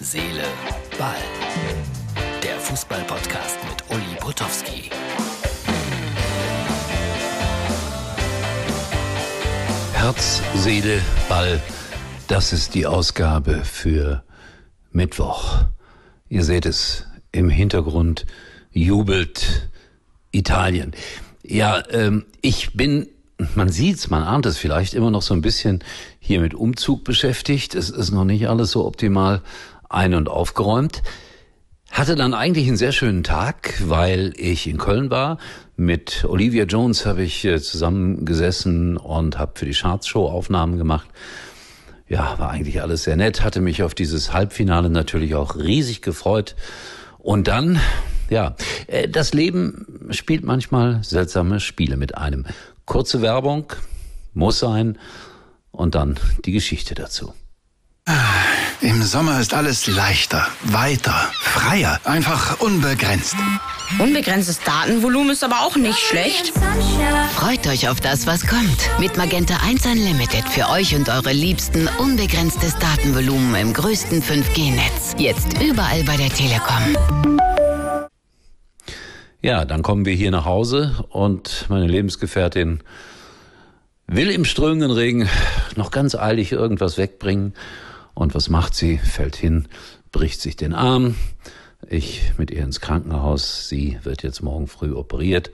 Seele, Ball. Der Fußball-Podcast mit Uli Potowski. Herz, Seele, Ball. Das ist die Ausgabe für Mittwoch. Ihr seht es im Hintergrund jubelt Italien. Ja, ähm, ich bin, man sieht's, man ahnt es vielleicht immer noch so ein bisschen hier mit Umzug beschäftigt. Es ist noch nicht alles so optimal ein- und aufgeräumt. Hatte dann eigentlich einen sehr schönen Tag, weil ich in Köln war. Mit Olivia Jones habe ich äh, zusammengesessen und habe für die Charts-Show Aufnahmen gemacht. Ja, war eigentlich alles sehr nett, hatte mich auf dieses Halbfinale natürlich auch riesig gefreut. Und dann, ja, äh, das Leben spielt manchmal seltsame Spiele mit einem. Kurze Werbung, muss sein, und dann die Geschichte dazu. Im Sommer ist alles leichter, weiter, freier, einfach unbegrenzt. Unbegrenztes Datenvolumen ist aber auch nicht schlecht. Freut euch auf das, was kommt. Mit Magenta 1 Unlimited für euch und eure Liebsten unbegrenztes Datenvolumen im größten 5G-Netz. Jetzt überall bei der Telekom. Ja, dann kommen wir hier nach Hause und meine Lebensgefährtin will im strömenden Regen noch ganz eilig irgendwas wegbringen. Und was macht sie? Fällt hin, bricht sich den Arm. Ich mit ihr ins Krankenhaus. Sie wird jetzt morgen früh operiert.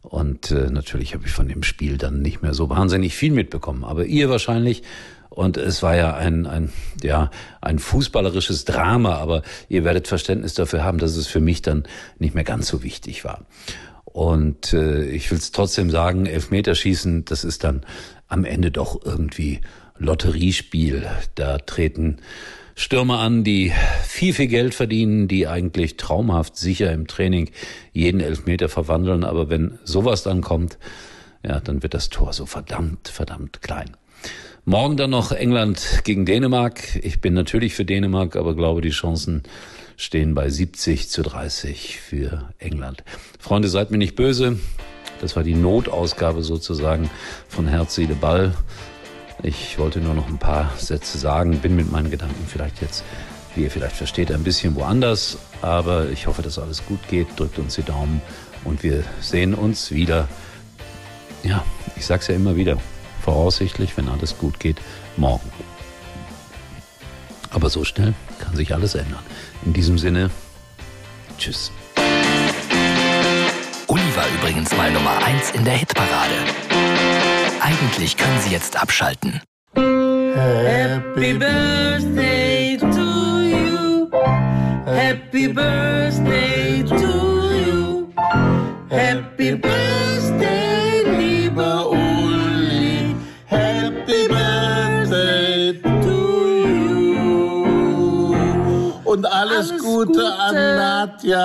Und äh, natürlich habe ich von dem Spiel dann nicht mehr so wahnsinnig viel mitbekommen. Aber ihr wahrscheinlich. Und es war ja ein, ein, ja, ein fußballerisches Drama, aber ihr werdet Verständnis dafür haben, dass es für mich dann nicht mehr ganz so wichtig war. Und äh, ich will es trotzdem sagen, Elfmeterschießen, das ist dann am Ende doch irgendwie Lotteriespiel. Da treten Stürmer an, die viel, viel Geld verdienen, die eigentlich traumhaft sicher im Training jeden Elfmeter verwandeln. Aber wenn sowas dann kommt, ja, dann wird das Tor so verdammt, verdammt klein. Morgen dann noch England gegen Dänemark. Ich bin natürlich für Dänemark, aber glaube, die Chancen stehen bei 70 zu 30 für England. Freunde, seid mir nicht böse. Das war die Notausgabe sozusagen von Herz, Seele, Ball. Ich wollte nur noch ein paar Sätze sagen, bin mit meinen Gedanken vielleicht jetzt, wie ihr vielleicht versteht, ein bisschen woanders. Aber ich hoffe, dass alles gut geht. Drückt uns die Daumen und wir sehen uns wieder. Ja, ich sag's ja immer wieder. Voraussichtlich, wenn alles gut geht, morgen. Aber so schnell kann sich alles ändern. In diesem Sinne, tschüss. Uli war übrigens mal Nummer 1 in der Hitparade. Eigentlich können Sie jetzt abschalten. Happy birthday to you. Happy birthday to you. Happy birthday, lieber Uli. Happy birthday to you. Und alles, Alles Gute, Gute. an Nadja.